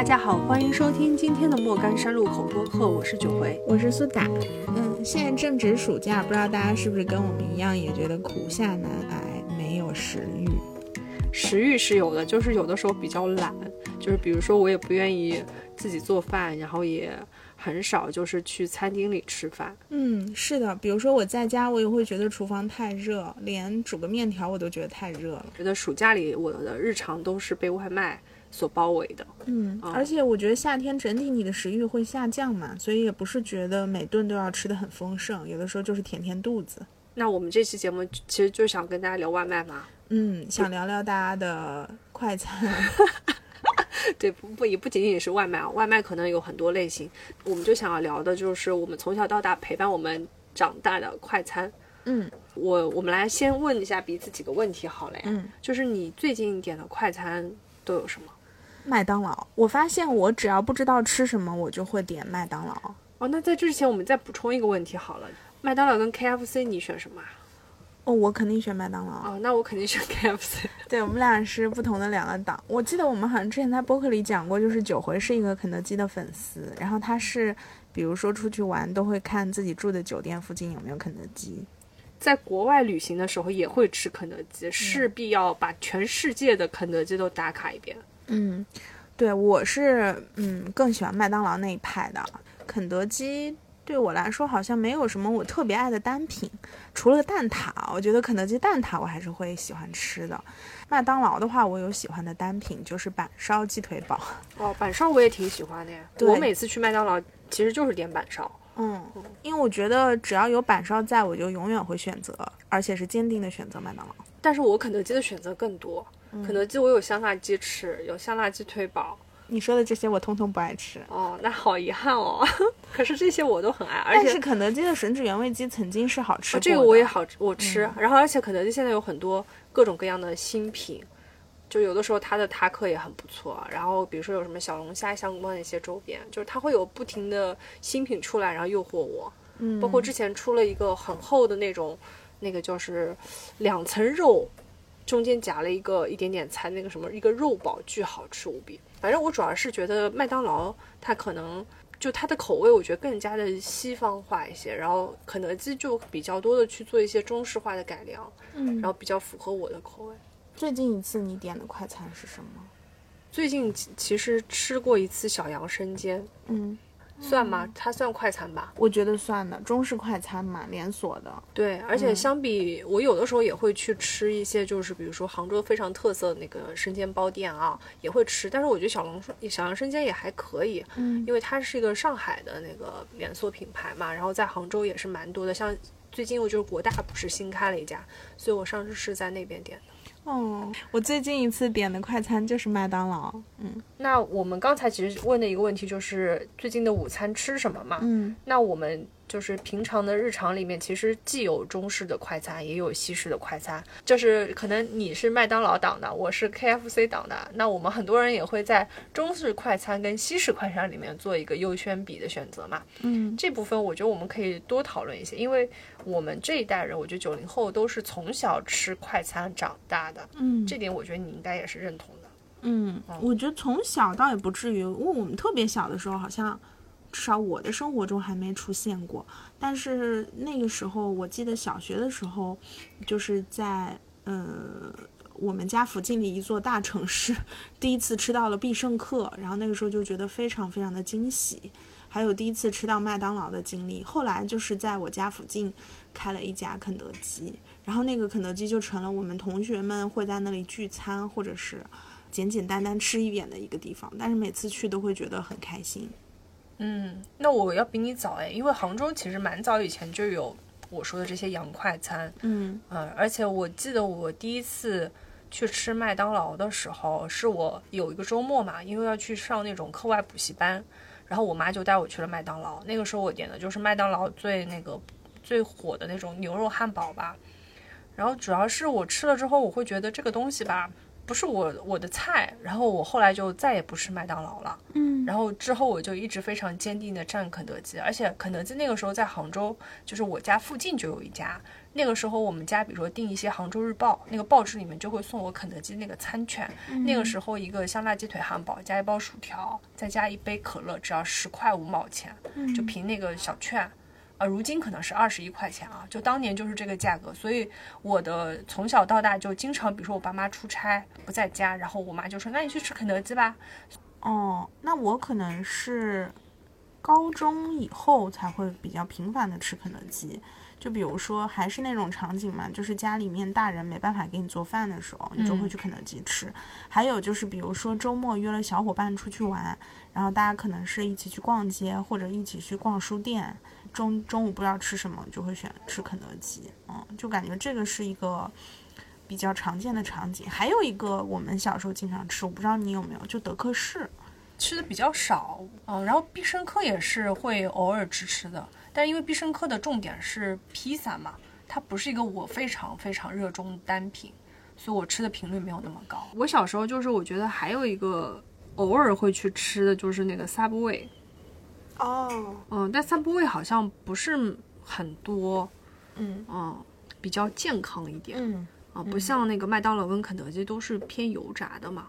大家好，欢迎收听今天的莫干山路口播客，我是九回。我是苏打。嗯，现在正值暑假，不知道大家是不是跟我们一样，也觉得苦夏难挨，没有食欲。食欲是有的，就是有的时候比较懒，就是比如说我也不愿意自己做饭，然后也很少就是去餐厅里吃饭。嗯，是的，比如说我在家，我也会觉得厨房太热，连煮个面条我都觉得太热了。觉得暑假里我的日常都是被外卖所包围的。嗯，哦而且我觉得夏天整体你的食欲会下降嘛，所以也不是觉得每顿都要吃的很丰盛，有的时候就是填填肚子。那我们这期节目其实就想跟大家聊外卖嘛。嗯，想聊聊大家的快餐。对，不不也不仅仅是外卖啊，外卖可能有很多类型。我们就想要聊的就是我们从小到大陪伴我们长大的快餐。嗯我我们来先问一下彼此几个问题好了呀，嗯，就是你最近点的快餐都有什么？麦当劳，我发现我只要不知道吃什么，我就会点麦当劳。哦，那在这之前我们再补充一个问题好了，麦当劳跟 KFC 你选什么啊？哦，我肯定选麦当劳。哦，那我肯定选 KFC。对我们俩是不同的两个党。我记得我们好像之前在播客里讲过，就是九回是一个肯德基的粉丝，然后他是比如说出去玩都会看自己住的酒店附近有没有肯德基。在国外旅行的时候也会吃肯德基，势必要把全世界的肯德基都打卡一遍。嗯，对，我是嗯更喜欢麦当劳那一派的，肯德基。对我来说，好像没有什么我特别爱的单品，除了蛋挞。我觉得肯德基蛋挞我还是会喜欢吃的。麦当劳的话，我有喜欢的单品，就是板烧鸡腿堡。哦，板烧我也挺喜欢的呀。我每次去麦当劳其实就是点板烧。嗯，因为我觉得只要有板烧在，我就永远会选择，而且是坚定的选择麦当劳。但是我肯德基的选择更多，肯德基我有香辣鸡翅，有香辣鸡腿堡。你说的这些我通通不爱吃，哦，那好遗憾哦。可是这些我都很爱，而且但是肯德基的吮指原味鸡曾经是好吃过的、哦这个我也好我吃。然后而且肯德基现在有很多各种各样的新品，就有的时候它的塔克也很不错。然后比如说有什么小龙虾相关的一些周边，就是它会有不停的新品出来，然后诱惑我。嗯，包括之前出了一个很厚的那种，那个就是两层肉，中间夹了一个一点点菜，那个什么一个肉堡，巨好吃无比。反正我主要是觉得麦当劳它可能就它的口味，我觉得更加的西方化一些，然后肯德基就比较多的去做一些中式化的改良，嗯然后比较符合我的口味。最近一次你点的快餐是什么？最近其其实吃过一次小杨生煎，嗯，算吗？它算快餐吧。我觉得算的，中式快餐嘛，连锁的。对，而且相比、我有的时候也会去吃一些，就是比如说杭州非常特色的那个生煎包店啊，也会吃。但是我觉得小龙小杨生煎也还可以，嗯因为它是一个上海的那个连锁品牌嘛，然后在杭州也是蛮多的。像最近我就是国大不是新开了一家，所以我上次是在那边点的。哦，我最近一次点的快餐就是麦当劳。嗯那我们刚才其实问的一个问题就是最近的午餐吃什么嘛？嗯那我们就是平常的日常里面，其实既有中式的快餐，也有西式的快餐。就是可能你是麦当劳党的，我是 KFC 党的，那我们很多人也会在中式快餐跟西式快餐里面做一个优先比的选择嘛。嗯这部分我觉得我们可以多讨论一些，因为我们这一代人，我觉得九零后都是从小吃快餐长大的，嗯这点我觉得你应该也是认同的。嗯，我觉得从小倒也不至于，因为我们特别小的时候，好像至少我的生活中还没出现过。但是那个时候，我记得小学的时候，就是在呃我们家附近的一座大城市，第一次吃到了必胜客，然后那个时候就觉得非常非常的惊喜。还有第一次吃到麦当劳的经历，后来就是在我家附近开了一家肯德基，然后那个肯德基就成了我们同学们会在那里聚餐或者是简简单单吃一点的一个地方，但是每次去都会觉得很开心。嗯，那我要比你早哎，因为杭州其实蛮早以前就有我说的这些洋快餐，嗯嗯，而且我记得我第一次去吃麦当劳的时候，是我有一个周末嘛，因为要去上那种课外补习班，然后我妈就带我去了麦当劳。那个时候我点的就是麦当劳最那个最火的那种牛肉汉堡吧。然后主要是我吃了之后，我会觉得这个东西吧，不是我我的菜，然后我后来就再也不吃麦当劳了。嗯，然后之后我就一直非常坚定的站肯德基，而且肯德基那个时候在杭州，就是我家附近就有一家。那个时候我们家比如说订一些杭州日报，那个报纸里面就会送我肯德基那个餐券。那个时候一个香辣鸡腿汉堡加一包薯条，再加一杯可乐，只要十块五毛钱，就凭那个小券。呃，如今可能是二十一块钱啊，就当年就是这个价格，所以我的从小到大就经常，比如说我爸妈出差不在家，然后我妈就说：“那你去吃肯德基吧。哦，那我可能是高中以后才会比较频繁的吃肯德基。就比如说，还是那种场景嘛，就是家里面大人没办法给你做饭的时候，你就会去肯德基吃。还有就是，比如说周末约了小伙伴出去玩，然后大家可能是一起去逛街，或者一起去逛书店。中中午不知道吃什么，就会选吃肯德基。嗯，就感觉这个是一个比较常见的场景。还有一个我们小时候经常吃，我不知道你有没有，就德克士。吃的比较少，嗯，然后必胜客也是会偶尔吃吃的，但是因为必胜客的重点是披萨嘛，它不是一个我非常非常热衷的单品，所以我吃的频率没有那么高。我小时候就是我觉得还有一个偶尔会去吃的就是那个 Subway，哦，嗯，但 Subway 好像不是很多，嗯嗯，比较健康一点，嗯，啊，不像那个麦当劳跟肯德基都是偏油炸的嘛。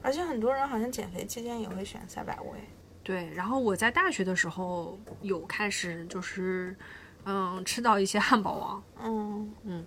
而且很多人好像减肥期间也会选赛百味。对，然后我在大学的时候有开始就是，嗯，吃到一些汉堡王。嗯嗯，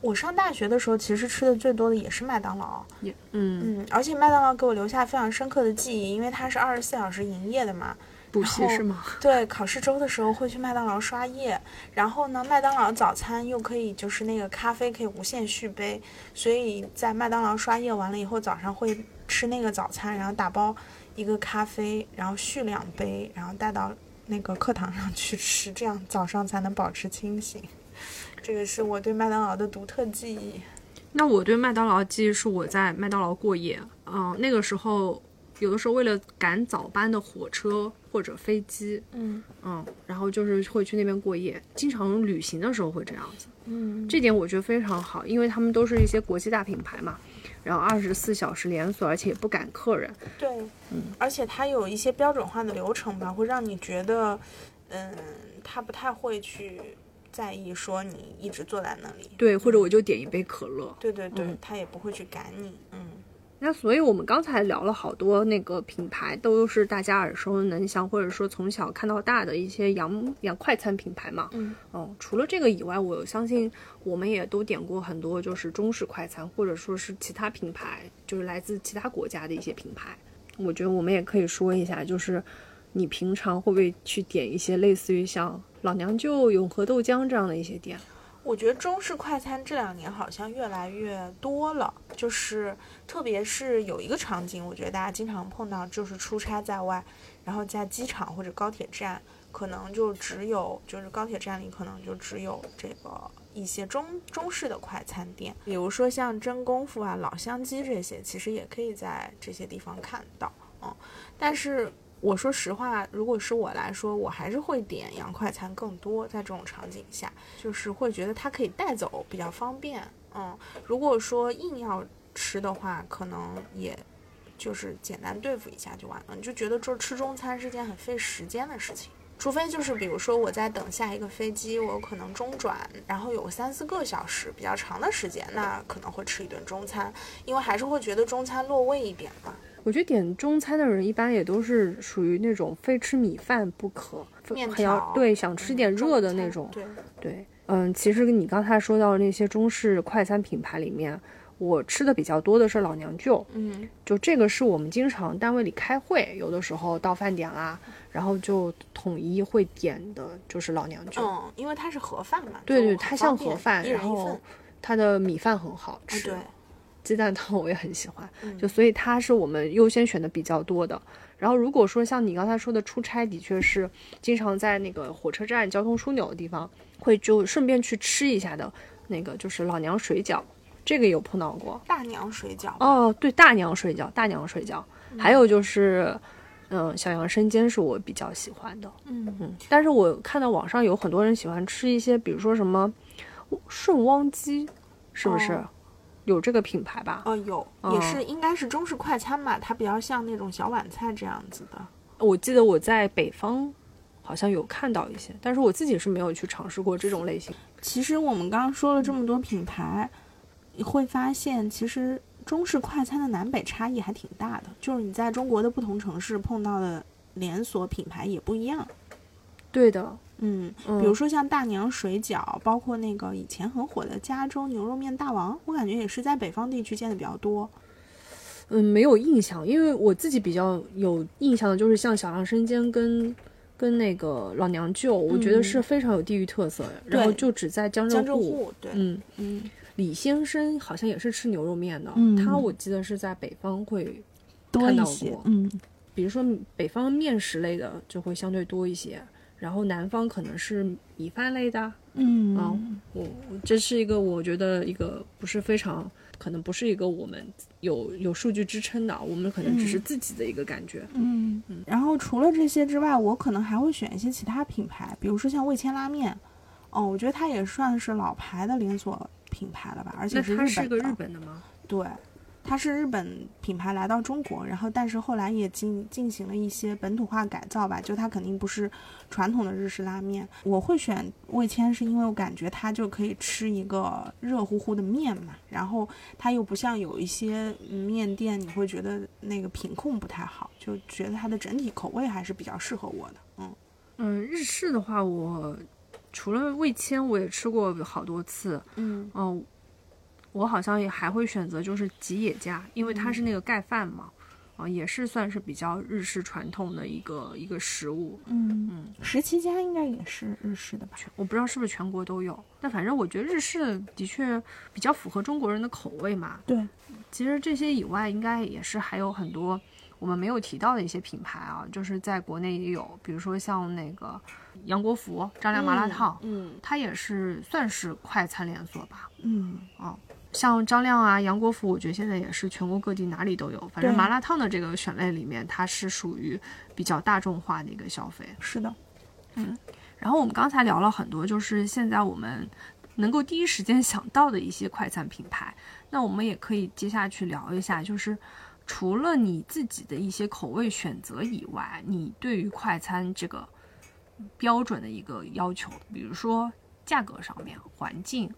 我上大学的时候，其实吃的最多的也是麦当劳。也，嗯，嗯，而且麦当劳给我留下非常深刻的记忆，因为它是二十四小时营业的嘛。补习是吗？对，考试周的时候会去麦当劳刷夜，然后呢，麦当劳早餐又可以就是那个咖啡可以无限续杯，所以在麦当劳刷夜完了以后，早上会吃那个早餐，然后打包一个咖啡，然后续两杯，然后带到那个课堂上去吃，这样早上才能保持清醒。这个是我对麦当劳的独特记忆。那我对麦当劳记忆是我在麦当劳过夜，嗯、那个时候有的时候为了赶早班的火车或者飞机，嗯嗯，然后就是会去那边过夜，经常旅行的时候会这样子。嗯，这点我觉得非常好，因为他们都是一些国际大品牌嘛，然后二十四小时连锁，而且也不赶客人。对，嗯，而且它有一些标准化的流程吧，会让你觉得，嗯，他不太会去在意说你一直坐在那里。对，或者我就点一杯可乐。对对对，嗯他也不会去赶你。嗯那所以我们刚才聊了好多那个品牌，都是大家耳熟能详，或者说从小看到大的一些洋洋快餐品牌嘛。嗯哦，除了这个以外，我相信我们也都点过很多就是中式快餐，或者说是其他品牌，就是来自其他国家的一些品牌。我觉得我们也可以说一下，就是你平常会不会去点一些类似于像老娘舅、永和豆浆这样的一些店？我觉得中式快餐这两年好像越来越多了，就是特别是有一个场景，我觉得大家经常碰到，就是出差在外，然后在机场或者高铁站，可能就只有就是高铁站里可能就只有这个一些中中式的快餐店，比如说像真功夫啊、老乡鸡这些，其实也可以在这些地方看到，嗯，但是。我说实话，如果是我来说，我还是会点洋快餐更多。在这种场景下，就是会觉得它可以带走，比较方便。嗯，如果说硬要吃的话，可能也就是简单对付一下就完了。你就觉得这吃中餐是件很费时间的事情，除非就是比如说我在等下一个飞机，我可能中转，然后有三四个小时比较长的时间，那可能会吃一顿中餐，因为还是会觉得中餐落胃一点嘛。我觉得点中餐的人一般也都是属于那种非吃米饭不可，面还要条对想吃点热的那种。对，对，嗯，其实你刚才说到那些中式快餐品牌里面，我吃的比较多的是老娘舅，嗯就这个是我们经常单位里开会，有的时候到饭点啦，然后就统一会点的就是老娘舅。嗯，因为它是盒饭嘛，对对，它像盒饭，然后。它的米饭很好哎，吃。对，鸡蛋汤 我也很喜欢，嗯就所以它是我们优先选的比较多的。然后如果说像你刚才说的出差，的确是经常在那个火车站交通枢纽的地方，会就顺便去吃一下的那个就是老娘水饺，这个有碰到过。大娘水饺。哦，对，大娘水饺，大娘水饺，还有就是，嗯，小杨生煎是我比较喜欢的，嗯嗯，但是我看到网上有很多人喜欢吃一些，比如说什么顺汪鸡，是不是？哦有这个品牌吧？哦，有，也是应该是中式快餐吧，它比较像那种小碗菜这样子的。我记得我在北方好像有看到一些，但是我自己是没有去尝试过这种类型。其实我们刚刚说了这么多品牌，你会发现其实中式快餐的南北差异还挺大的，就是你在中国的不同城市碰到的连锁品牌也不一样。对的，嗯，比如说像大娘水饺，包括那个以前很火的加州牛肉面大王，我感觉也是在北方地区见的比较多。嗯，没有印象，因为我自己比较有印象的就是像小杨生煎跟跟那个老娘舅，我觉得是非常有地域特色。然后就只在江浙沪，对，嗯嗯。李先生好像也是吃牛肉面的，他我记得是在北方会多一些，嗯，比如说北方面食类的就会相对多一些。然后南方可能是米饭类的，嗯啊，我这是一个我觉得一个不是非常可能不是一个我们有有数据支撑的，我们可能只是自己的一个感觉，嗯嗯。然后除了这些之外，我可能还会选一些其他品牌，比如说像味千拉面，哦，我觉得它也算是老牌的连锁品牌了吧，而且是它是个日本的吗？对。它是日本品牌来到中国，然后但是后来也进进行了一些本土化改造吧，就它肯定不是传统的日式拉面。我会选味千，是因为我感觉它就可以吃一个热乎乎的面嘛，然后它又不像有一些面店，你会觉得那个品控不太好，就觉得它的整体口味还是比较适合我的。嗯嗯，日式的话，我除了味千，我也吃过好多次。嗯嗯。我好像也还会选择就是吉野家，因为它是那个盖饭嘛，啊，也是算是比较日式传统的一个一个食物。嗯嗯，十七家应该也是日式的吧？我不知道是不是全国都有，但反正我觉得日式的确比较符合中国人的口味嘛。对，其实这些以外，应该也是还有很多我们没有提到的一些品牌啊，就是在国内也有，比如说像那个杨国福张亮麻辣烫，嗯，它也是算是快餐连锁吧。嗯啊。像张亮啊、杨国福，我觉得现在也是全国各地哪里都有。反正麻辣烫的这个选类里面，它是属于比较大众化的一个消费。是的，嗯。然后我们刚才聊了很多，就是现在我们能够第一时间想到的一些快餐品牌。那我们也可以接下去聊一下，就是除了你自己的一些口味选择以外，你对于快餐这个标准的一个要求，比如说价格上面、环境。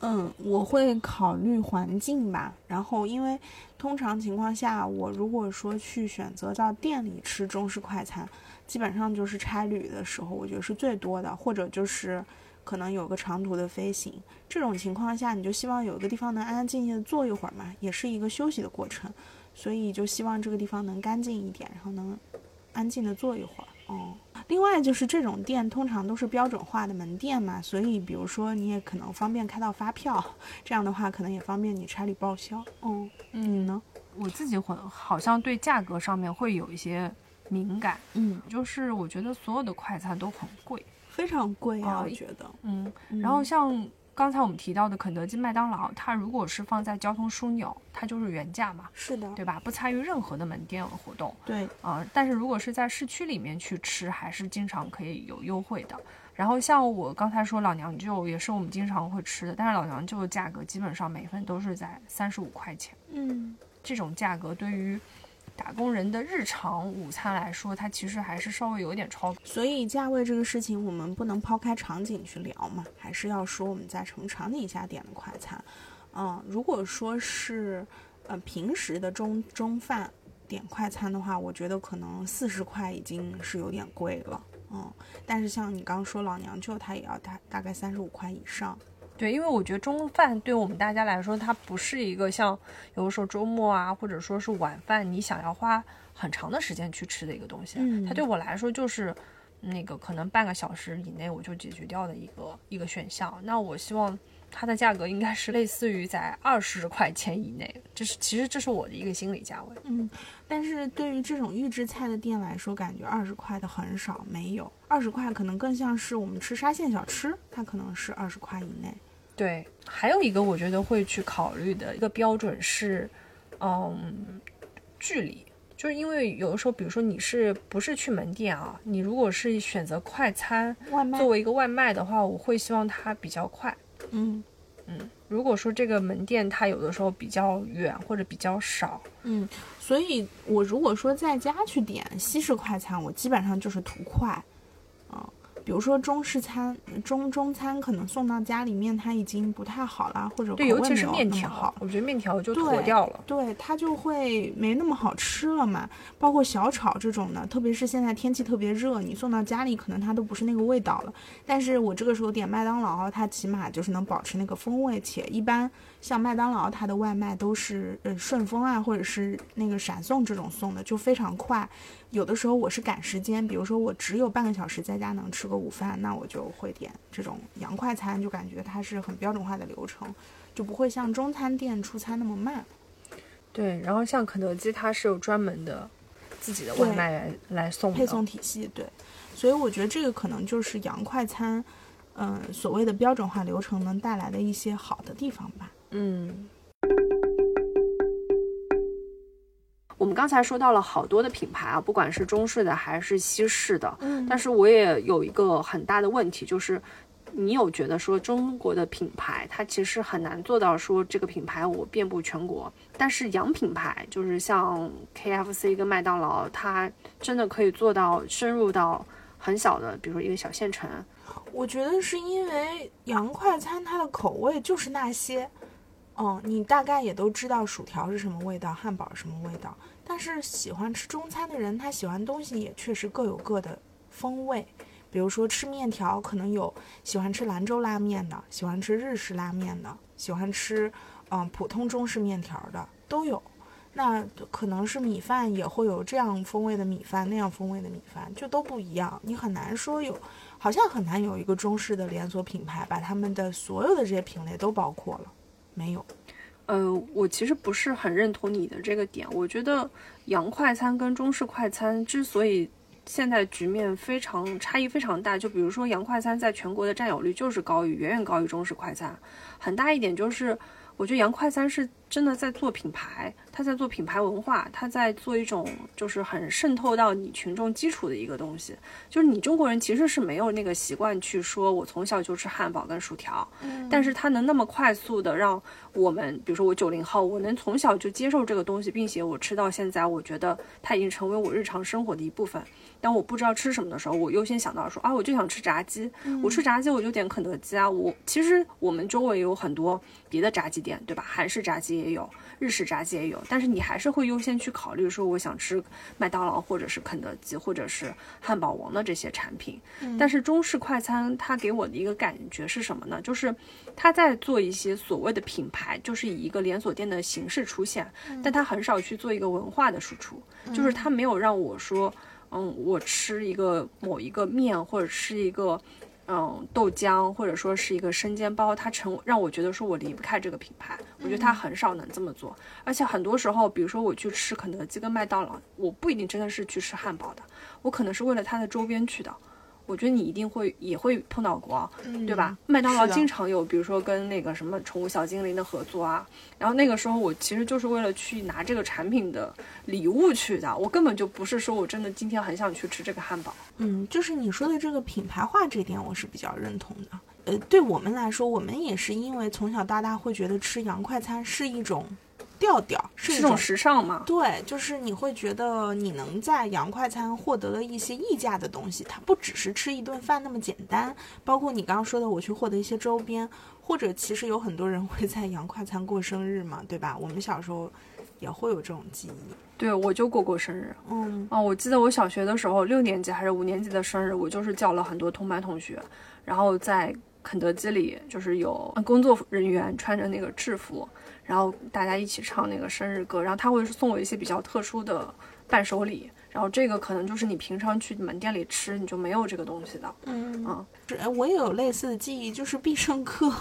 嗯，我会考虑环境吧。然后，因为通常情况下，我如果说去选择到店里吃中式快餐，基本上就是差旅的时候，我觉得是最多的，或者就是可能有个长途的飞行。这种情况下，你就希望有一个地方能安安静静的坐一会儿嘛，也是一个休息的过程。所以就希望这个地方能干净一点，然后能安静的坐一会儿。哦。另外就是这种店通常都是标准化的门店嘛，所以比如说你也可能方便开到发票，这样的话可能也方便你差旅报销。嗯，你呢？我自己会好像对价格上面会有一些敏感。嗯，就是我觉得所有的快餐都很贵，非常贵啊，我觉得。嗯，然后像。刚才我们提到的肯德基、麦当劳，它如果是放在交通枢纽，它就是原价嘛，是的，对吧？不参与任何的门店活动，对，啊，但是如果是在市区里面去吃，还是经常可以有优惠的。然后像我刚才说老娘舅，也是我们经常会吃的，但是老娘舅的价格基本上每份都是在三十五块钱，嗯，这种价格对于。打工人的日常午餐来说，它其实还是稍微有点超。所以价位这个事情，我们不能抛开场景去聊嘛，还是要说我们在什么场景下点的快餐。嗯，如果说是呃平时的中中饭点快餐的话，我觉得可能四十块已经是有点贵了。嗯，但是像你刚说老娘舅，它也要大大概三十五块以上。对，因为我觉得中饭对我们大家来说，它不是一个像有的时候周末啊，或者说是晚饭，你想要花很长的时间去吃的一个东西。嗯，它对我来说就是那个可能半个小时以内我就解决掉的一个一个选项。那我希望它的价格应该是类似于在二十块钱以内，这是其实这是我的一个心理价位。嗯，但是对于这种预制菜的店来说，感觉二十块的很少，没有二十块可能更像是我们吃沙县小吃，它可能是二十块以内。对，还有一个我觉得会去考虑的一个标准是，嗯，距离，就是因为有的时候，比如说你是不是去门店啊？你如果是选择快餐，外卖作为一个外卖的话，我会希望它比较快。嗯，嗯，如果说这个门店它有的时候比较远或者比较少，嗯，所以我如果说在家去点西式快餐，我基本上就是图快，嗯。比如说中式餐、中中餐可能送到家里面，它已经不太好了，或者对，尤其是面条，我觉得面条就坨掉了，对它就会没那么好吃了嘛。包括小炒这种的，特别是现在天气特别热，你送到家里可能它都不是那个味道了。但是我这个时候点麦当劳，它起码就是能保持那个风味，且一般像麦当劳它的外卖都是呃顺丰啊，或者是那个闪送这种送的，就非常快。有的时候我是赶时间，比如说我只有半个小时在家能吃个午饭，那我就会点这种洋快餐，就感觉它是很标准化的流程，就不会像中餐店出餐那么慢。对，然后像肯德基，它是有专门的自己的外卖来来送配送体系。对，所以我觉得这个可能就是洋快餐，嗯，所谓的标准化流程能带来的一些好的地方吧。嗯。我们刚才说到了好多的品牌啊，不管是中式的还是西式的，嗯，但是我也有一个很大的问题，就是你有觉得说中国的品牌它其实很难做到说这个品牌我遍布全国，但是洋品牌就是像 KFC 跟麦当劳，它真的可以做到深入到很小的，比如说一个小县城。我觉得是因为洋快餐它的口味就是那些。嗯，你大概也都知道薯条是什么味道，汉堡什么味道。但是喜欢吃中餐的人，他喜欢东西也确实各有各的风味。比如说吃面条，可能有喜欢吃兰州拉面的，喜欢吃日式拉面的，喜欢吃嗯普通中式面条的都有。那可能是米饭也会有这样风味的米饭，那样风味的米饭就都不一样。你很难说有，好像很难有一个中式的连锁品牌把他们的所有的这些品类都包括了。没有，呃，我其实不是很认同你的这个点。我觉得洋快餐跟中式快餐之所以现在局面非常差异非常大，就比如说洋快餐在全国的占有率就是高于远远高于中式快餐，很大一点就是，我觉得洋快餐是真的在做品牌。他在做品牌文化，他在做一种就是很渗透到你群众基础的一个东西。就是你中国人其实是没有那个习惯去说，我从小就吃汉堡跟薯条。嗯，但是他能那么快速的让我们，比如说我九零后，我能从小就接受这个东西，并且我吃到现在，我觉得它已经成为我日常生活的一部分。当我不知道吃什么的时候，我优先想到说啊，我就想吃炸鸡。我吃炸鸡，我就点肯德基啊。我其实我们周围有很多别的炸鸡店，对吧？韩式炸鸡也有。日式炸鸡也有，但是你还是会优先去考虑说，我想吃麦当劳或者是肯德基或者是汉堡王的这些产品。但是中式快餐它给我的一个感觉是什么呢？就是它在做一些所谓的品牌，就是以一个连锁店的形式出现，但它很少去做一个文化的输出，就是它没有让我说，嗯，我吃一个某一个面或者吃一个。嗯，豆浆或者说是一个生煎包，它成让我觉得说我离不开这个品牌。我觉得它很少能这么做，而且很多时候，比如说我去吃肯德基跟麦当劳，我不一定真的是去吃汉堡的，我可能是为了它的周边去的。我觉得你一定会也会碰到过，对吧？麦当劳经常有，比如说跟那个什么宠物小精灵的合作啊。然后那个时候我其实就是为了去拿这个产品的礼物去的，我根本就不是说我真的今天很想去吃这个汉堡。嗯，就是你说的这个品牌化这点，我是比较认同的。呃，对我们来说，我们也是因为从小到大会觉得吃洋快餐是一种。调调是一种时尚吗？对，就是你会觉得你能在洋快餐获得了一些溢价的东西，它不只是吃一顿饭那么简单。包括你刚刚说的，我去获得一些周边，或者其实有很多人会在洋快餐过生日嘛，对吧？我们小时候也会有这种记忆。对，我就过过生日。嗯，哦，我记得我小学的时候，六年级还是五年级的生日，我就是叫了很多同班同学，然后在肯德基里，就是有工作人员穿着那个制服。然后大家一起唱那个生日歌，然后他会送我一些比较特殊的伴手礼。然后这个可能就是你平常去门店里吃，你就没有这个东西的。嗯啊，我也有类似的记忆，就是必胜客，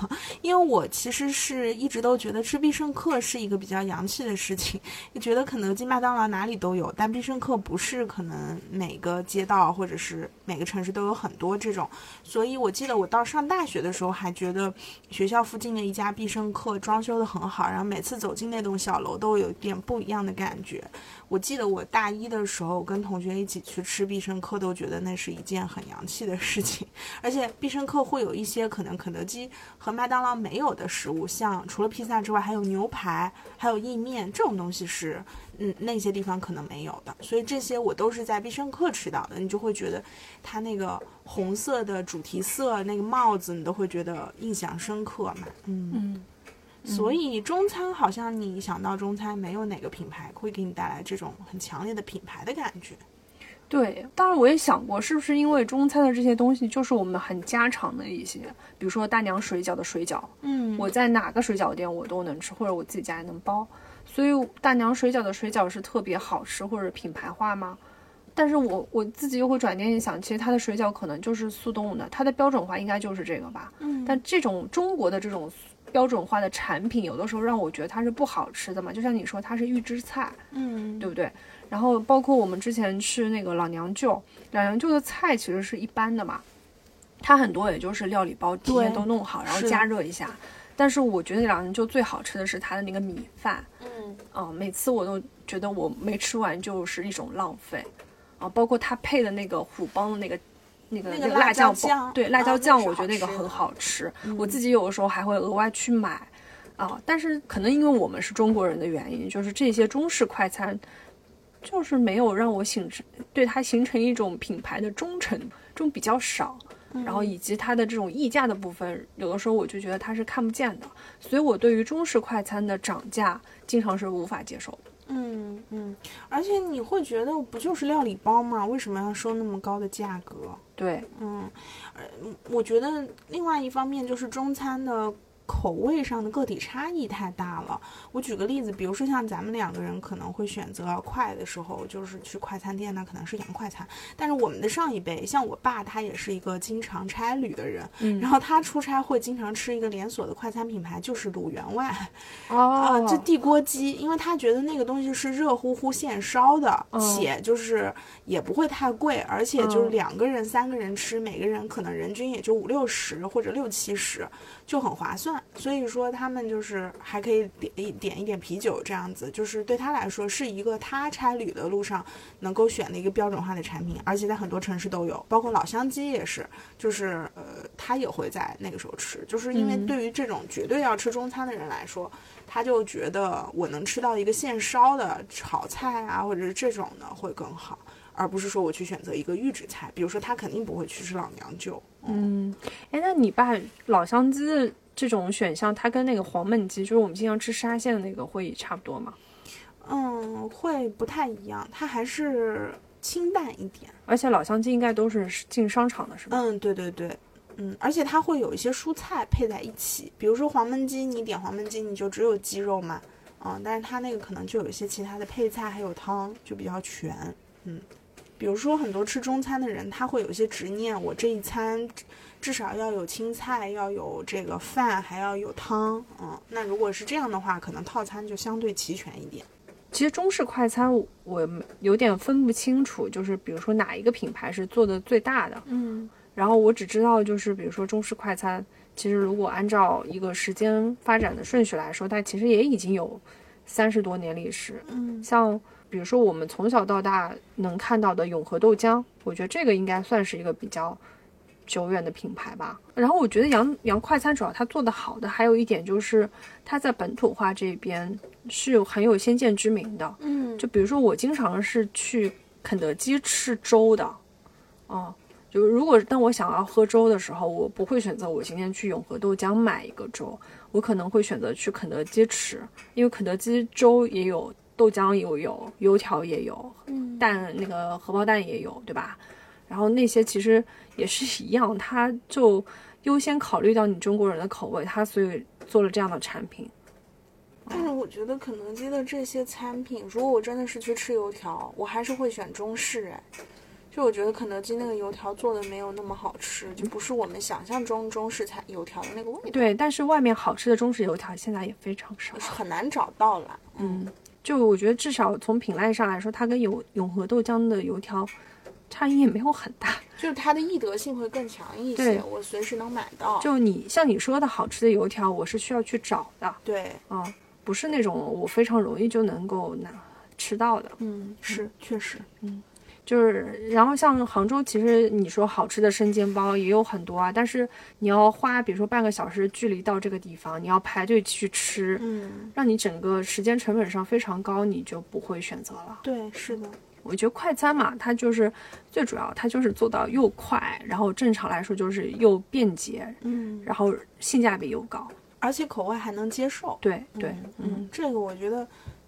因为我其实是一直都觉得吃必胜客是一个比较洋气的事情，就觉得肯德基、麦当劳哪里都有，但必胜客不是可能每个街道或者是每个城市都有很多这种。所以我记得我到上大学的时候，还觉得学校附近的一家必胜客装修的很好，然后每次走进那栋小楼都有一点不一样的感觉。我记得我大一的时候。候跟同学一起去吃必胜客，都觉得那是一件很洋气的事情。而且必胜客会有一些可能肯德基和麦当劳没有的食物，像除了披萨之外，还有牛排，还有意面这种东西是嗯那些地方可能没有的。所以这些我都是在必胜客吃到的，你就会觉得它那个红色的主题色那个帽子，你都会觉得印象深刻嘛。嗯。嗯，所以中餐好像你想到中餐，没有哪个品牌会给你带来这种很强烈的品牌的感觉。对，当然我也想过，是不是因为中餐的这些东西就是我们很家常的一些，比如说大娘水饺的水饺，嗯我在哪个水饺店我都能吃，或者我自己家也能包，所以大娘水饺的水饺是特别好吃或者品牌化吗？但是我我自己又会转念一想，其实它的水饺可能就是速冻的，它的标准化应该就是这个吧。嗯但这种中国的这种标准化的产品，有的时候让我觉得它是不好吃的嘛，就像你说它是预制菜，嗯对不对？然后包括我们之前吃那个老娘舅，老娘舅的菜其实是一般的嘛，它很多也就是料理包提前都弄好，然后加热一下。但是我觉得老娘舅最好吃的是它的那个米饭，嗯啊、每次我都觉得我没吃完就是一种浪费，啊、包括它配的那个虎帮的那个。那个那个辣酱椒酱包，对辣椒酱，我觉得那个很好吃。我嗯自己有的时候还会额外去买，啊，但是可能因为我们是中国人的原因，就是这些中式快餐，就是没有让我形成对它形成一种品牌的忠诚，这种比较少。然后以及它的这种溢价的部分，有的时候我就觉得它是看不见的，所以我对于中式快餐的涨价，经常是无法接受的。嗯嗯，而且你会觉得不就是料理包吗？为什么要收那么高的价格？对，嗯，呃，我觉得另外一方面就是中餐的口味上的个体差异太大了。我举个例子，比如说像咱们两个人可能会选择快的时候，就是去快餐店，那可能是洋快餐。但是我们的上一辈，像我爸，他也是一个经常差旅的人，嗯然后他出差会经常吃一个连锁的快餐品牌，就是鲁员外。哦 啊，这地锅鸡，因为他觉得那个东西是热乎乎现烧的，嗯且就是也不会太贵，而且就是嗯两个人、三个人吃，每个人可能人均也就五六十或者六七十，就很划算。所以说他们就是还可以点一点一点啤酒这样子，就是对他来说是一个他差旅的路上能够选的一个标准化的产品，而且在很多城市都有，包括老乡鸡也是，就是呃他也会在那个时候吃，就是因为嗯对于这种绝对要吃中餐的人来说。他就觉得我能吃到一个现烧的炒菜啊，或者是这种的会更好，而不是说我去选择一个预制菜。比如说，他肯定不会去吃老娘舅。嗯，哎，那你爸老乡鸡的这种选项，它跟那个黄焖鸡，就是我们经常吃沙县的那个会差不多吗？嗯，会不太一样，它还是清淡一点。而且老乡鸡应该都是进商场的，是吧？嗯，对对对。嗯，而且它会有一些蔬菜配在一起，比如说黄焖鸡，你点黄焖鸡你就只有鸡肉嘛，嗯，但是它那个可能就有一些其他的配菜，还有汤，就比较全。嗯，比如说很多吃中餐的人，他会有一些执念，我这一餐至少要有青菜，要有这个饭，还要有汤。嗯，那如果是这样的话，可能套餐就相对齐全一点。其实中式快餐我我有点分不清楚，就是比如说哪一个品牌是做的最大的，嗯然后我只知道就是比如说中式快餐，其实如果按照一个时间发展的顺序来说，它其实也已经有三十多年历史。嗯像比如说我们从小到大能看到的永和豆浆，我觉得这个应该算是一个比较久远的品牌吧。然后我觉得洋洋快餐主要它做的好的还有一点就是它在本土化这边是有很有先见之明的。嗯就比如说我经常是去肯德基吃粥的，哦、就是如果当我想要喝粥的时候，我不会选择我今天去永和豆浆买一个粥，我可能会选择去肯德基吃，因为肯德基粥也有，豆浆也有，油条也有，嗯蛋那个荷包蛋也有，对吧？然后那些其实也是一样，它就优先考虑到你中国人的口味，它所以做了这样的产品。但是我觉得肯德基的这些餐品，如果我真的是去吃油条，我还是会选中式哎。就我觉得肯德基那个油条做的没有那么好吃，就不是我们想象中中式菜油条的那个味道，对，但是外面好吃的中式油条现在也非常少。是很难找到了。嗯，就我觉得至少从品类上来说，它跟永永和豆浆的油条差异也没有很大。就是它的易得性会更强一对些，我随时能买到。就你像你说的好吃的油条，我是需要去找的对，啊，不是那种我非常容易就能够拿吃到的。嗯，是确实，就是，然后像杭州，其实你说好吃的生煎包也有很多啊，但是你要花，比如说半个小时距离到这个地方，你要排队去吃，嗯，让你整个时间成本上非常高，你就不会选择了。对，是的，我觉得快餐嘛，它就是最主要，它就是做到又快，然后正常来说就是又便捷，嗯，然后性价比又高。而且口味还能接受。对对，嗯，嗯，这个我觉得，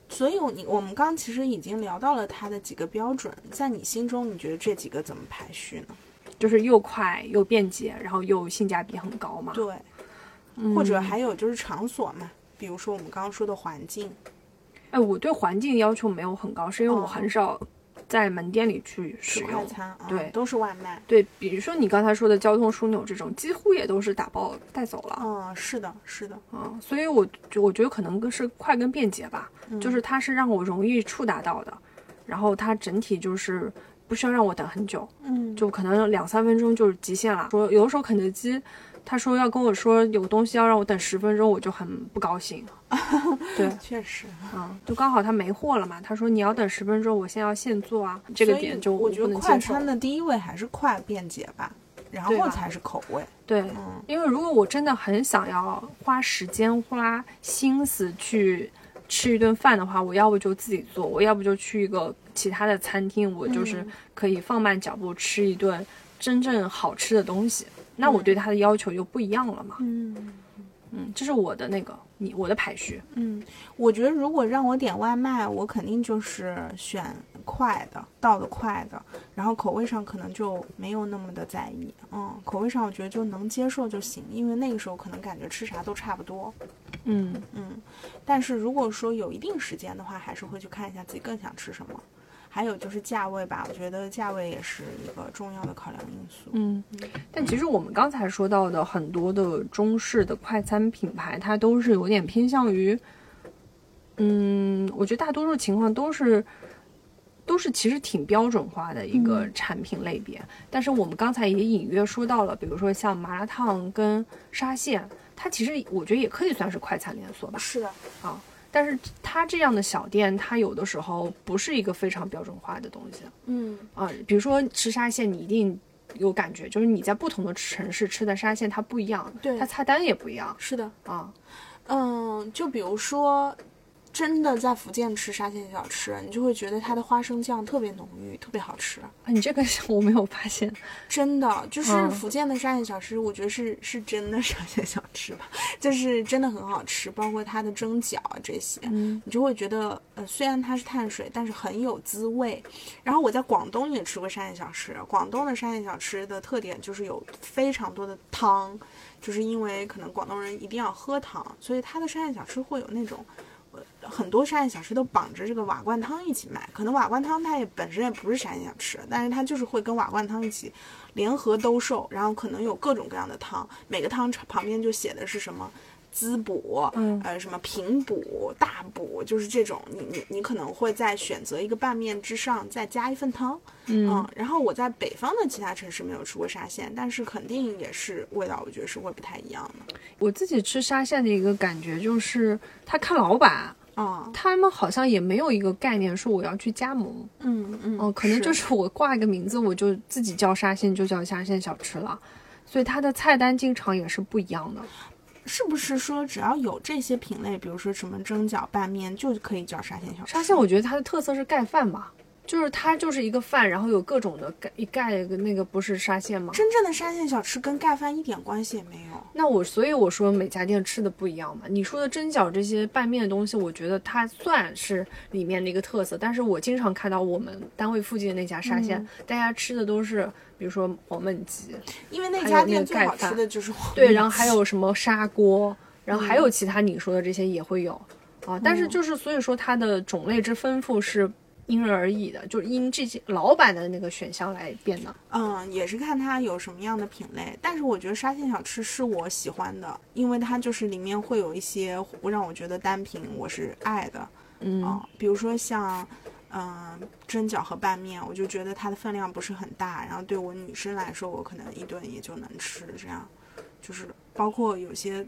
所以我你我们刚刚其实已经聊到了它的几个标准，在你心中，你觉得这几个怎么排序呢？就是又快又便捷，然后又性价比很高嘛。对，嗯或者还有就是场所嘛，比如说我们刚刚说的环境，哎，我对环境要求没有很高，是因为我哦很少在门店里去使用。餐啊，对都是外卖。对，比如说你刚才说的交通枢纽这种，几乎也都是打包带走了。嗯，是的，是的，嗯，所以我就我觉得可能更是快跟便捷吧，嗯就是它是让我容易触达到的，然后它整体就是不需要让我等很久，嗯，就可能两三分钟就是极限了。说有的时候肯德基，他说要跟我说有东西要让我等十分钟，我就很不高兴。对，确实。嗯，就刚好他没货了嘛，他说你要等十分钟，我现在要现做啊，这个点就我觉得快。餐的第一位还是快便捷吧，然后才是口味。对，嗯因为如果我真的很想要花时间、花心思去吃一顿饭的话，我要不就自己做，我要不就去一个其他的餐厅，我就是嗯可以放慢脚步吃一顿真正好吃的东西。那我对他的要求就不一样了嘛。嗯嗯，这是我的那个你我的排序。嗯，我觉得如果让我点外卖，我肯定就是选快的，到的快的，然后口味上可能就没有那么的在意。嗯，口味上我觉得就能接受就行，因为那个时候可能感觉吃啥都差不多。嗯嗯，但是如果说有一定时间的话，还是会去看一下自己更想吃什么。还有就是价位吧，我觉得价位也是一个重要的考量因素。嗯，但其实我们刚才说到的很多的中式的快餐品牌，它都是有点偏向于，嗯，我觉得大多数情况都是。都是其实挺标准化的一个嗯产品类别，但是我们刚才也隐约说到了，比如说像麻辣烫跟沙县，它其实我觉得也可以算是快餐连锁吧。是的，但是它这样的小店，它有的时候不是一个非常标准化的东西。嗯啊、比如说吃沙县，你一定有感觉，就是你在不同的城市吃的沙县它不一样，对它菜单也不一样是的，啊。嗯，就比如说，真的在福建吃沙县小吃，你就会觉得它的花生酱特别浓郁，特别好吃。啊你这个我没有发现，真的，就是嗯福建的沙县小吃，我觉得是是真的沙县小吃吧，就是真的很好吃，包括它的蒸饺啊这些，嗯你就会觉得，呃，虽然它是碳水，但是很有滋味。然后我在广东也吃过沙县小吃，广东的沙县小吃的特点就是有非常多的汤，就是因为可能广东人一定要喝汤，所以它的沙县小吃会有那种。呃很多沙县小吃都绑着这个瓦罐汤一起卖，可能瓦罐汤它也本身也不是沙县小吃，但是它就是会跟瓦罐汤一起联合兜售，然后可能有各种各样的汤，每个汤旁边就写的是什么滋补，嗯。呃，什么平补、大补，就是这种，你你你可能会在选择一个拌面之上再加一份汤，嗯。然后我在北方的其他城市没有吃过沙县，但是肯定也是味道，我觉得是会不太一样的。我自己吃沙县的一个感觉就是，他看老板，啊，他们好像也没有一个概念说我要去加盟，嗯嗯，哦、可能就是我挂一个名字，我就自己叫沙县就叫沙县小吃了，所以它的菜单经常也是不一样的。是不是说只要有这些品类，比如说什么蒸饺、拌面，就可以叫沙县小吃？沙县我觉得它的特色是盖饭吧，就是它就是一个饭，然后有各种的盖一盖一个那个不是沙县吗？真正的沙县小吃跟盖饭一点关系也没有。那我所以我说每家店吃的不一样嘛。你说的蒸饺这些拌面的东西，我觉得它算是里面的一个特色，但是我经常看到我们单位附近的那家沙县，大家吃的都是比如说黄焖鸡，因为那家店最好吃的就是黄对，焖然后还有什么砂锅，然后还有其他你说的这些也会有啊。但是就是所以说它的种类之丰富是因人而异的，就是因这些老板的那个选项来变的。嗯，也是看它有什么样的品类，但是我觉得沙县小吃是我喜欢的，因为它就是里面会有一些让我觉得单品我是爱的嗯啊、比如说像嗯、蒸饺和拌面，我就觉得它的分量不是很大，然后对我女生来说，我可能一顿也就能吃，这样就是包括有些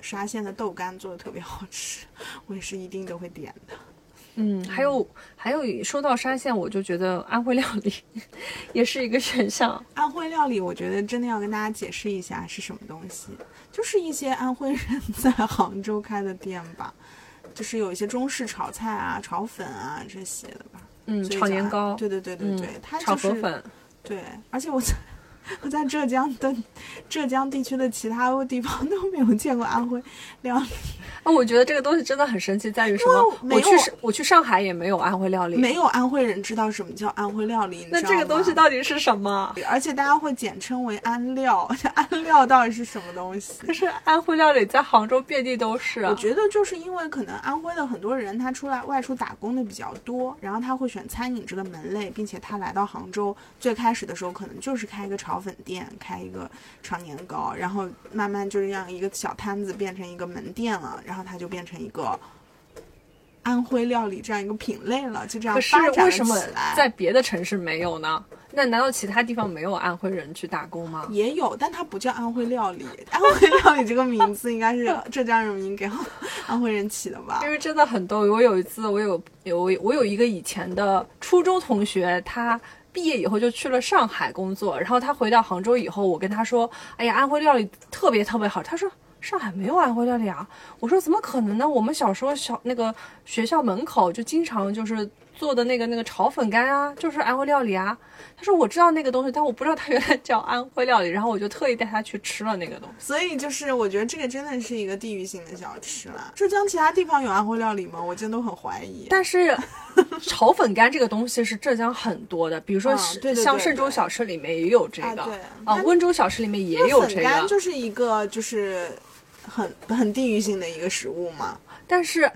沙县的豆干做的特别好吃，我也是一定都会点的。嗯，还有还有，说到沙县，我就觉得安徽料理也是一个选项。安徽料理，我觉得真的要跟大家解释一下是什么东西，就是一些安徽人 在杭州开的店吧，就是有一些中式炒菜啊、炒粉啊这些的吧。嗯，炒年糕，对对对对对，嗯它就是炒河粉，对，而且我在我 在浙江的浙江地区的其他地方都没有见过安徽料理，啊，我觉得这个东西真的很神奇，在于什么？我去我去上海也没有安徽料理，没有安徽人知道什么叫安徽料理，那这个东西到底是什么？而且大家会简称为安料，安料到底是什么东西？可是安徽料理在杭州遍地都是啊。我觉得就是因为可能安徽的很多人他出来外出打工的比较多，然后他会选餐饮这个门类，并且他来到杭州最开始的时候可能就是开一个炒粉店，开一个炒年糕，然后慢慢就是让一个小摊子变成一个门店了，然后它就变成一个安徽料理这样一个品类了，就这样可是发展了为什么起来。在别的城市没有呢？那难道其他地方没有安徽人去打工吗？也有，但它不叫安徽料理。安徽料理这个名字应该是 浙江人民给安徽人起的吧因？为真的很逗。我有一次，我有有我有一个以前的初中同学，他毕业以后就去了上海工作，然后他回到杭州以后，我跟他说：“哎呀，安徽料理特别特别好。”他说。上海没有安徽料理啊！我说怎么可能呢？我们小时候小那个学校门口就经常就是做的那个那个炒粉干啊，就是安徽料理啊。他说我知道那个东西，但我不知道它原来叫安徽料理。然后我就特意带他去吃了那个东西。所以就是我觉得这个真的是一个地域性的小吃啦。浙江其他地方有安徽料理吗？我真的都很怀疑。但是炒粉干这个东西是浙江很多的，比如说像嵊州小吃里面也有这个啊对啊，温州小吃里面也有这粉干个，就是一个就是很很地域性的一个食物嘛，但是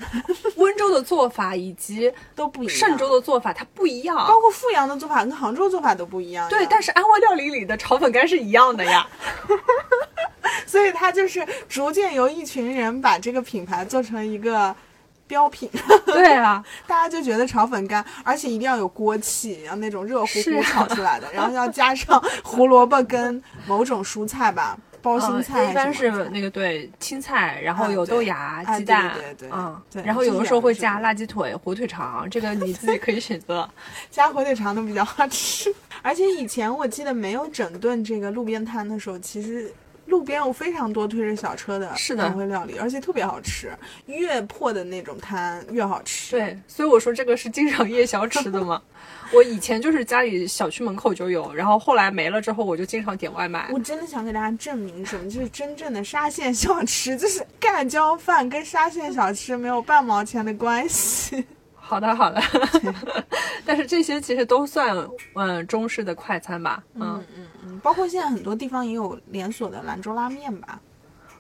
温州的做法以及都不一样。嵊州的做法它不一样。包括阜阳的做法跟杭州做法都不一样。对，但是安徽料理里的炒粉干是一样的呀。所以它就是逐渐由一群人把这个品牌做成一个标品。对啊，大家就觉得炒粉干，而且一定要有锅气，要那种热乎乎炒出来的，然后要加上胡萝卜跟某种蔬菜吧，包心嗯菜还一般是那个对青菜，然后啊有豆芽、啊鸡蛋，对对对嗯对，然后有的时候会加辣鸡腿、火腿肠，这个你自己可以选择。加火腿肠都比较好吃。而且以前我记得没有整顿这个路边摊的时候，其实。路边有非常多推着小车的是的安徽料理，而且特别好吃。越破的那种摊越好吃。对，所以我说这个是经常夜宵吃的嘛。我以前就是家里小区门口就有，然后后来没了之后，我就经常点外卖。我真的想给大家证明什么就是真正的沙县小吃，就是盖浇饭跟沙县小吃没有半毛钱的关系。好的，好的。但是这些其实都算嗯中式的快餐吧。嗯，嗯嗯，包括现在很多地方也有连锁的兰州拉面吧，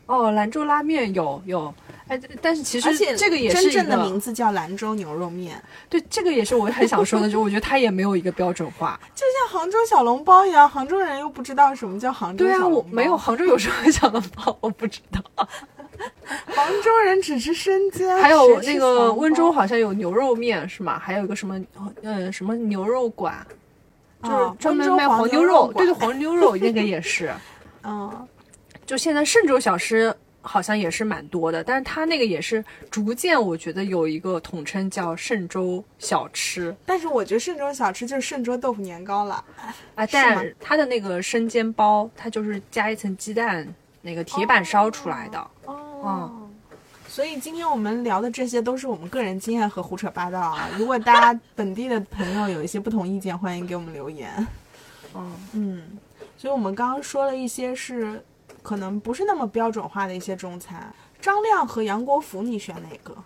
哦，兰州拉面有有，哎，但是其实这个也是一真正的名字叫兰州牛肉面，对，这个也是我很想说的，就我觉得它也没有一个标准化。就像杭州小笼包一样，杭州人又不知道什么叫杭州小笼包。对啊我没有杭州有什么小笼包，我不知道。杭州人只吃生煎，还有那个温州好像有牛肉面是吗？还有一个什么嗯什么牛肉馆，就是啊专门卖黄牛肉肉，对对，黄牛肉那个也是。嗯，就现在嵊州小吃好像也是蛮多的，但是它那个也是逐渐，我觉得有一个统称叫嵊州小吃但是我觉得嵊州小吃就是嵊州豆腐年糕了。啊，但它的那个生煎包，它就是加一层鸡蛋，那个铁板烧出来的。哦。所以今天我们聊的这些都是我们个人经验和胡扯八道啊！如果大家 本地的朋友有一些不同意见，欢迎给我们留言。嗯，嗯，所以我们刚刚说了一些是可能不是那么标准化的一些中餐。张亮和杨国福，你选哪个？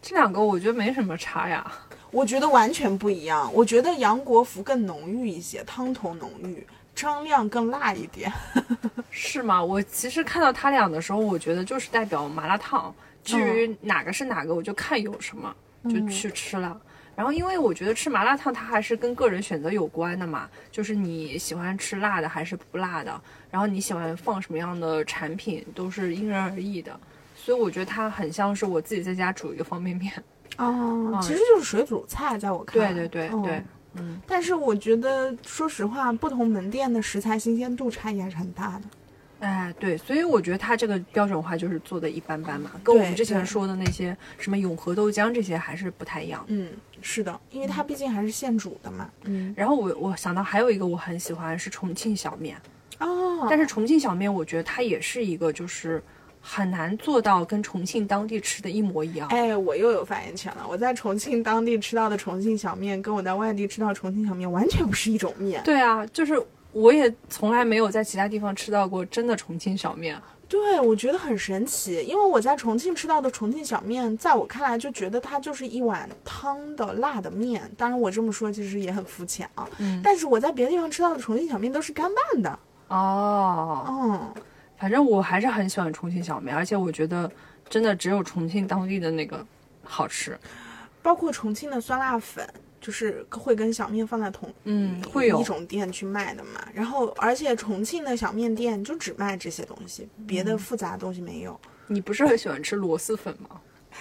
这两个我觉得没什么差呀。我觉得完全不一样。我觉得杨国福更浓郁一些，汤头浓郁；张亮更辣一点。是吗？我其实看到他俩的时候，我觉得就是代表麻辣烫。至于哪个是哪个，我就看有什么就去吃了。然后，因为我觉得吃麻辣烫，它还是跟个人选择有关的嘛，就是你喜欢吃辣的还是不辣的，然后你喜欢放什么样的产品，都是因人而异的。所以我觉得它很像是我自己在家煮一个方便面。哦，其实就是水煮菜，在我看来。对对对嗯对，嗯，但是我觉得，说实话，不同门店的食材新鲜度差异还是很大的。哎，对，所以我觉得它这个标准化就是做的一般般嘛，跟我们之前说的那些什么永和豆浆这些还是不太一样。嗯，是的，因为它毕竟还是现煮的嘛。嗯，然后我我想到还有一个我很喜欢是重庆小面，哦，但是重庆小面我觉得它也是一个就是很难做到跟重庆当地吃的一模一样。哎，我又有发言权了。我在重庆当地吃到的重庆小面，跟我在外地吃到重庆小面完全不是一种面。对啊，就是我也从来没有在其他地方吃到过真的重庆小面。对，我觉得很神奇，因为我在重庆吃到的重庆小面，在我看来就觉得它就是一碗汤的辣的面。当然，我这么说其实也很肤浅啊。嗯但是我在别的地方吃到的重庆小面都是干拌的。哦，嗯，反正我还是很喜欢重庆小面，而且我觉得真的只有重庆当地的那个好吃。包括重庆的酸辣粉，就是会跟小面放在同嗯，会有一种店去卖的嘛。然后，而且重庆的小面店就只卖这些东西，别嗯的复杂的东西没有。你不是很喜欢吃螺蛳粉吗？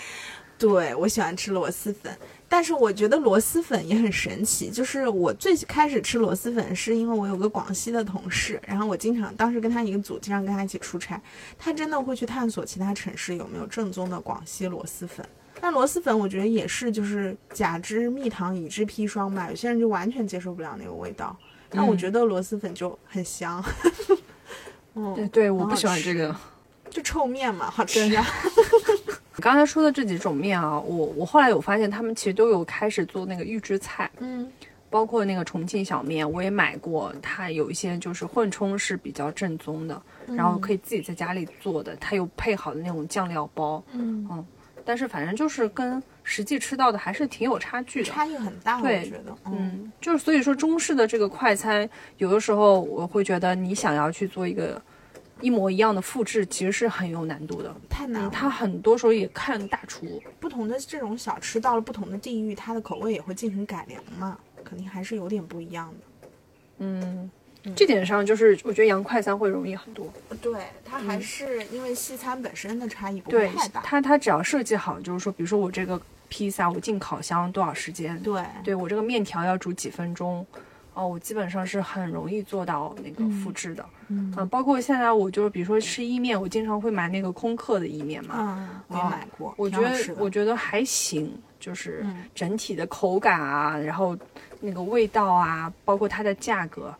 对，我喜欢吃螺蛳粉，但是我觉得螺蛳粉也很神奇。就是我最开始吃螺蛳粉，是因为我有个广西的同事，然后我经常当时跟他一个组，经常跟他一起出差，他真的会去探索其他城市有没有正宗的广西螺蛳粉。但螺蛳粉我觉得也是，就是甲之蜜糖，乙之砒霜吧，有些人就完全接受不了那个味道。但我嗯觉得螺蛳粉就很香，嗯，对对，我不喜欢这个。就臭面嘛，好吃啊。你刚才说的这几种面啊，我我后来有发现，他们其实都有开始做那个预制菜，嗯包括那个重庆小面，我也买过，它有一些就是混充是比较正宗的，然后可以自己在家里做的，它有配好的那种酱料包，嗯，但是反正就是跟实际吃到的还是挺有差距的。差异很大，我对觉得，嗯，就是所以说中式的这个快餐，有的时候我会觉得你想要去做一个一模一样的复制，其实是很有难度的。嗯，太难了。它很多时候也看大厨。不同的这种小吃到了不同的地域，它的口味也会进行改良嘛，肯定还是有点不一样的。嗯，这点上就是我觉得洋快餐会容易很多。对，它还是因为西餐本身的差异不太大。它，它只要设计好，就是说，比如说我这个披萨，我进烤箱多少时间？对对我这个面条要煮几分钟？哦，我基本上是很容易做到那个复制的。嗯嗯，包括现在我就是比如说吃意面，我经常会买那个空客的意面嘛。嗯，我买过，我觉得我觉得还行，就是嗯整体的口感啊，然后那个味道啊，包括它的价格，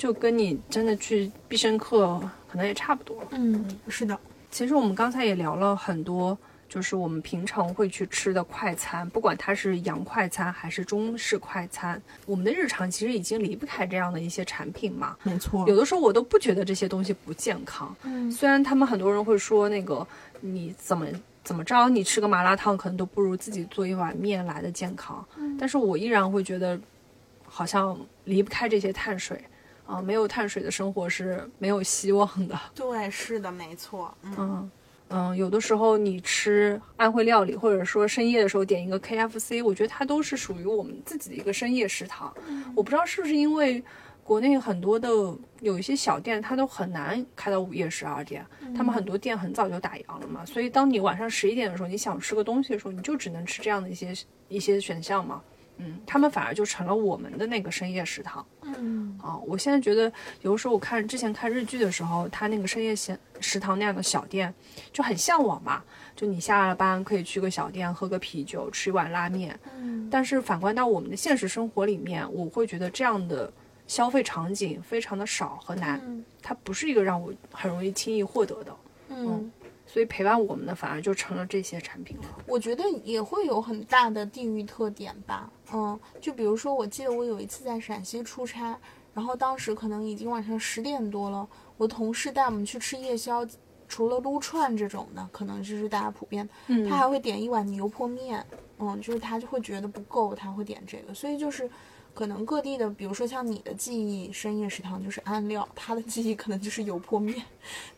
就跟你真的去必胜客可能也差不多。嗯，是的，其实我们刚才也聊了很多，就是我们平常会去吃的快餐，不管它是洋快餐还是中式快餐，我们的日常其实已经离不开这样的一些产品嘛。没错。有的时候我都不觉得这些东西不健康，嗯虽然他们很多人会说那个你怎么怎么着，你吃个麻辣烫可能都不如自己做一碗面来的健康，嗯但是我依然会觉得好像离不开这些碳水啊、没有碳水的生活是没有希望的。对，是的，没错。嗯嗯嗯，有的时候你吃安徽料理，或者说深夜的时候点一个 KFC，我觉得它都是属于我们自己的一个深夜食堂。我不知道是不是因为国内很多的有一些小店，它都很难开到午夜十二点，他们很多店很早就打烊了嘛，所以当你晚上十一点的时候，你想吃个东西的时候，你就只能吃这样的一些一些选项嘛。嗯，他们反而就成了我们的那个深夜食堂。嗯啊，我现在觉得有的时候我看之前看日剧的时候，他那个深夜食食堂那样的小店就很向往嘛。就你下了班可以去个小店喝个啤酒，吃一碗拉面。嗯但是反观到我们的现实生活里面，我会觉得这样的消费场景非常的少和难，嗯它不是一个让我很容易轻易获得的。嗯，所以陪伴我们的反而就成了这些产品了。我觉得也会有很大的地域特点吧。嗯，就比如说，我记得我有一次在陕西出差，然后当时可能已经晚上十点多了，我同事带我们去吃夜宵，除了撸串这种的，可能就是大家普遍，嗯他还会点一碗牛泼面。嗯，就是他就会觉得不够，他会点这个，所以就是。可能各地的，比如说像你的记忆，深夜食堂就是安料，他的记忆可能就是油泼面，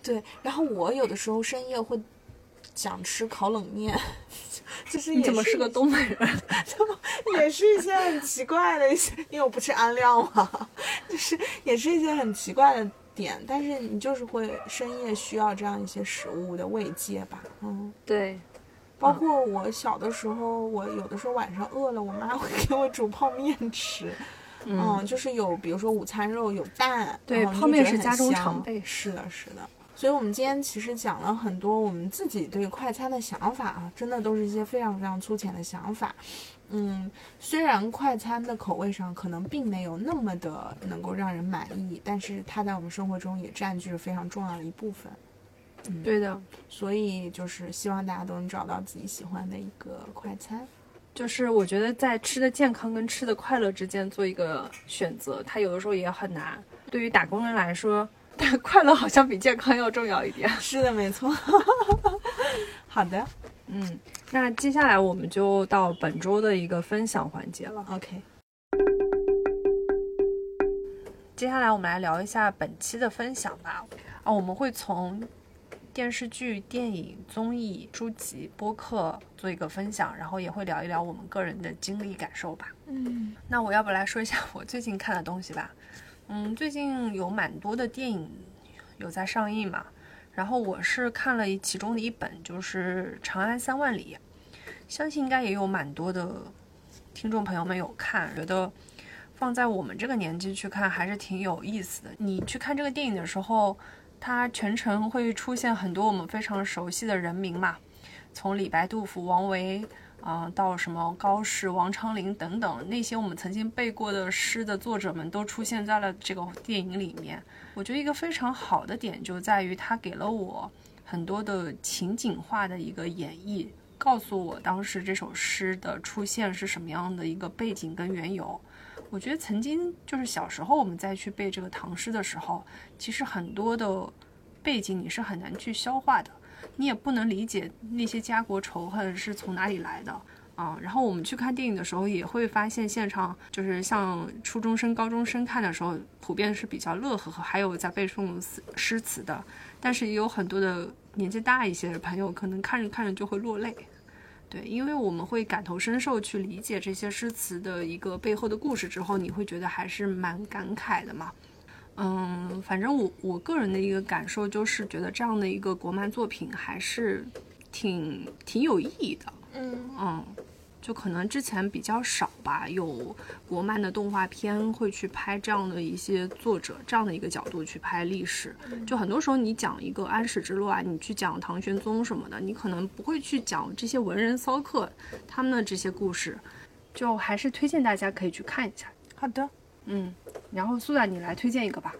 对。然后我有的时候深夜会想吃烤冷面，就是你怎么是个东北人？也是一些很奇怪的一些，因为我不吃安料嘛，就是也是一些很奇怪的点，但是你就是会深夜需要这样一些食物的慰藉吧，嗯，对，包括我小的时候，我有的时候晚上饿了，我妈会给我煮泡面吃，嗯，就是有比如说午餐肉有蛋，对泡面是家中常。备是的，是的，所以，我们今天其实讲了很多我们自己对快餐的想法啊，真的都是一些非常非常粗浅的想法。嗯，虽然快餐的口味上可能并没有那么的能够让人满意，但是它在我们生活中也占据了非常重要的一部分。嗯，对的，所以就是希望大家都能找到自己喜欢的一个快餐。就是我觉得在吃的健康跟吃的快乐之间做一个选择，它有的时候也很难。对于打工人来说，但快乐好像比健康要重要一点。是的，没错。好的，嗯，那接下来我们就到本周的一个分享环节了。OK，接下来我们来聊一下本期的分享吧。啊，我们会从电视剧、电影、综艺、书籍、播客做一个分享，然后也会聊一聊我们个人的经历感受吧。嗯那我要不来说一下我最近看的东西吧。嗯，最近有蛮多的电影有在上映嘛，然后我是看了其中的一本，就是《长安三万里》，相信应该也有蛮多的听众朋友们有看，觉得放在我们这个年纪去看还是挺有意思的。你去看这个电影的时候，它全程会出现很多我们非常熟悉的人名嘛，从李白、杜甫、王维。啊、到什么高适、王昌龄等等那些我们曾经背过的诗的作者们都出现在了这个电影里面。我觉得一个非常好的点就在于它给了我很多的情景化的一个演绎，告诉我当时这首诗的出现是什么样的一个背景跟缘由。我觉得曾经就是小时候我们再去背这个唐诗的时候，其实很多的背景你是很难去消化的。你也不能理解那些家国仇恨是从哪里来的啊。然后我们去看电影的时候，也会发现现场就是像初中生、高中生看的时候，普遍是比较乐呵呵，还有在背诵诗诗词的。但是也有很多的年纪大一些的朋友，可能看着看着就会落泪。对，因为我们会感同身受去理解这些诗词的一个背后的故事之后，你会觉得还是蛮感慨的嘛。嗯，反正我我个人的一个感受就是觉得这样的一个国漫作品还是挺挺有意义的。嗯嗯，就可能之前比较少吧，有国漫的动画片会去拍这样的一些作者这样的一个角度去拍历史。就很多时候你讲一个安史之乱，啊你去讲唐玄宗什么的，你可能不会去讲这些文人骚客他们的这些故事，就还是推荐大家可以去看一下。好的，嗯，然后苏打你来推荐一个吧。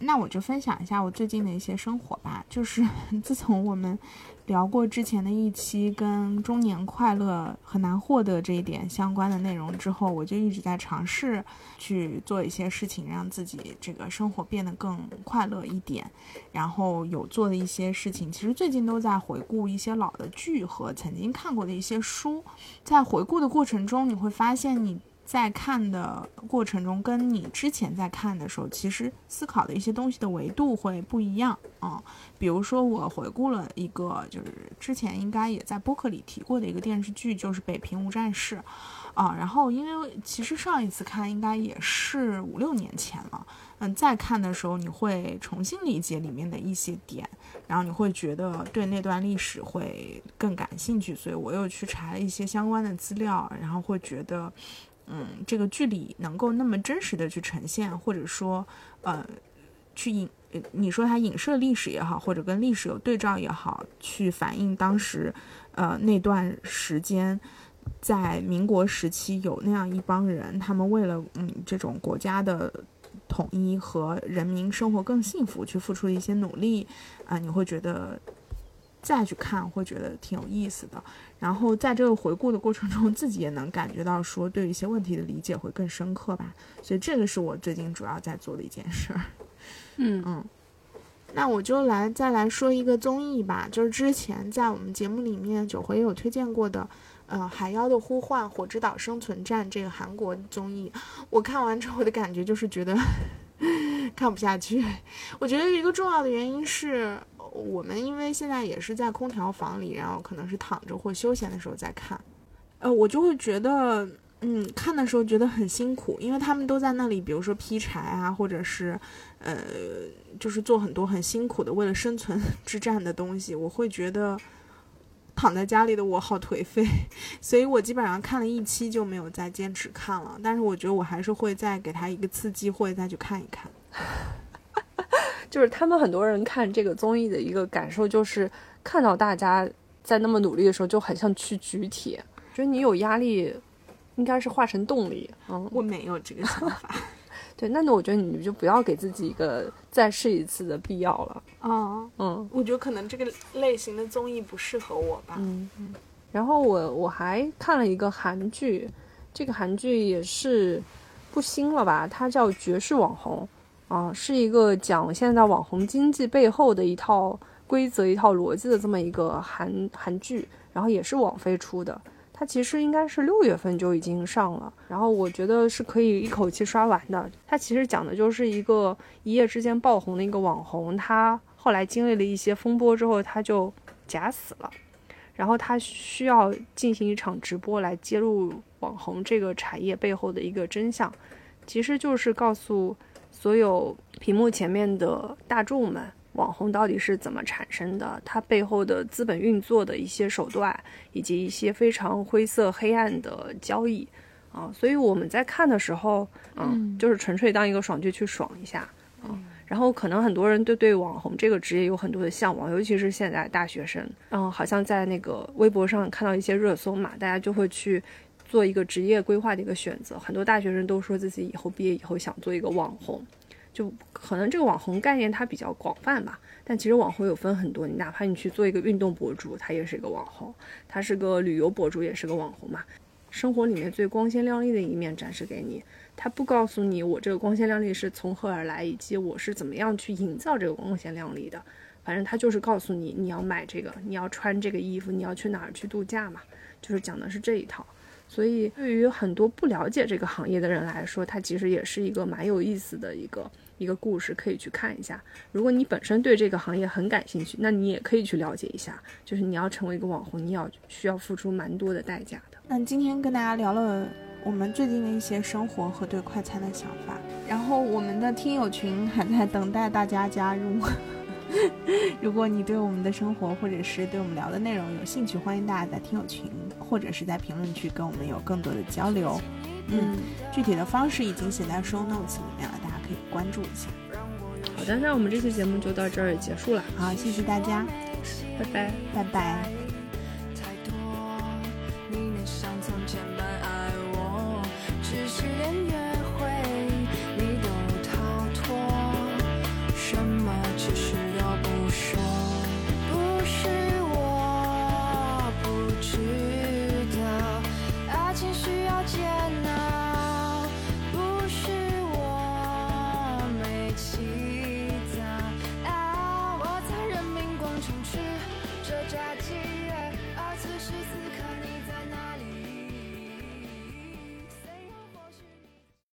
那我就分享一下我最近的一些生活吧。就是 自从我们聊过之前的一期跟中年快乐很难获得这一点相关的内容之后，我就一直在尝试去做一些事情，让自己这个生活变得更快乐一点。然后有做的一些事情，其实最近都在回顾一些老的剧和曾经看过的一些书。在回顾的过程中，你会发现你。在看的过程中，跟你之前在看的时候，其实思考的一些东西的维度会不一样啊、比如说，我回顾了一个，就是之前应该也在播客里提过的一个电视剧，就是《北平无战事》啊。然后，因为其实上一次看应该也是五六年前了，嗯，再看的时候你会重新理解里面的一些点，然后你会觉得对那段历史会更感兴趣，所以我又去查了一些相关的资料，然后会觉得。嗯，这个剧里能够那么真实的去呈现，或者说，呃，去影，你说它影射历史也好，或者跟历史有对照也好，去反映当时，呃，那段时间，在民国时期有那样一帮人，他们为了嗯这种国家的统一和人民生活更幸福去付出一些努力，啊、你会觉得。再去看会觉得挺有意思的，然后在这个回顾的过程中，自己也能感觉到说对一些问题的理解会更深刻吧，所以这个是我最近主要在做的一件事儿。嗯嗯，那我就来再来说一个综艺吧，就是之前在我们节目里面九回有推荐过的，呃，《海妖的呼唤：火之岛生存战》这个韩国综艺，我看完之后的感觉就是觉得 看不下去。我觉得一个重要的原因是。我们因为现在也是在空调房里，然后可能是躺着或休闲的时候在看，呃，我就会觉得，嗯，看的时候觉得很辛苦，因为他们都在那里，比如说劈柴啊，或者是，呃，就是做很多很辛苦的为了生存 之战的东西，我会觉得躺在家里的我好颓废，所以我基本上看了一期就没有再坚持看了，但是我觉得我还是会再给他一个次机会再去看一看。就是他们很多人看这个综艺的一个感受，就是看到大家在那么努力的时候，就很像去举铁。觉得你有压力，应该是化成动力。嗯，我没有这个想法。对，那那我觉得你就不要给自己一个再试一次的必要了。嗯嗯我觉得可能这个类型的综艺不适合我吧。嗯。然后我我还看了一个韩剧，这个韩剧也是不新了吧？它叫《绝世网红》啊，是一个讲现在网红经济背后的一套规则、一套逻辑的这么一个韩韩剧，然后也是网飞出的。它其实应该是六月份就已经上了，然后我觉得是可以一口气刷完的。它其实讲的就是一个一夜之间爆红的一个网红，他后来经历了一些风波之后，他就假死了，然后他需要进行一场直播来揭露网红这个产业背后的一个真相，其实就是告诉所有屏幕前面的大众们。网红到底是怎么产生的？它背后的资本运作的一些手段，以及一些非常灰色黑暗的交易啊，所以我们在看的时候，嗯，就是纯粹当一个爽剧去爽一下啊。然后可能很多人对对网红这个职业有很多的向往，尤其是现在大学生，嗯，好像在那个微博上看到一些热搜嘛，大家就会去做一个职业规划的一个选择。很多大学生都说自己以后毕业以后想做一个网红。就可能这个网红概念它比较广泛吧，但其实网红有分很多，你哪怕你去做一个运动博主，他也是一个网红；他是个旅游博主，也是个网红嘛。生活里面最光鲜亮丽的一面展示给你，他不告诉你我这个光鲜亮丽是从何而来，以及我是怎么样去营造这个光鲜亮丽的。反正他就是告诉你，你要买这个，你要穿这个衣服，你要去哪儿去度假嘛，就是讲的是这一套。所以对于很多不了解这个行业的人来说，它其实也是一个蛮有意思的一个。一个故事可以去看一下。如果你本身对这个行业很感兴趣，那你也可以去了解一下。就是你要成为一个网红，你要需要付出蛮多的代价的。那今天跟大家聊了我们最近的一些生活和对快餐的想法，然后我们的听友群还在等待大家加入。如果你对我们的生活或者是对我们聊的内容有兴趣，欢迎大家在听友群或者是在评论区跟我们有更多的交流。嗯，具体的方式已经写在 show notes 里面了。大家可以关注一下。好的，那我们这期节目就到这儿结束了。好，谢谢大家，拜拜，拜拜。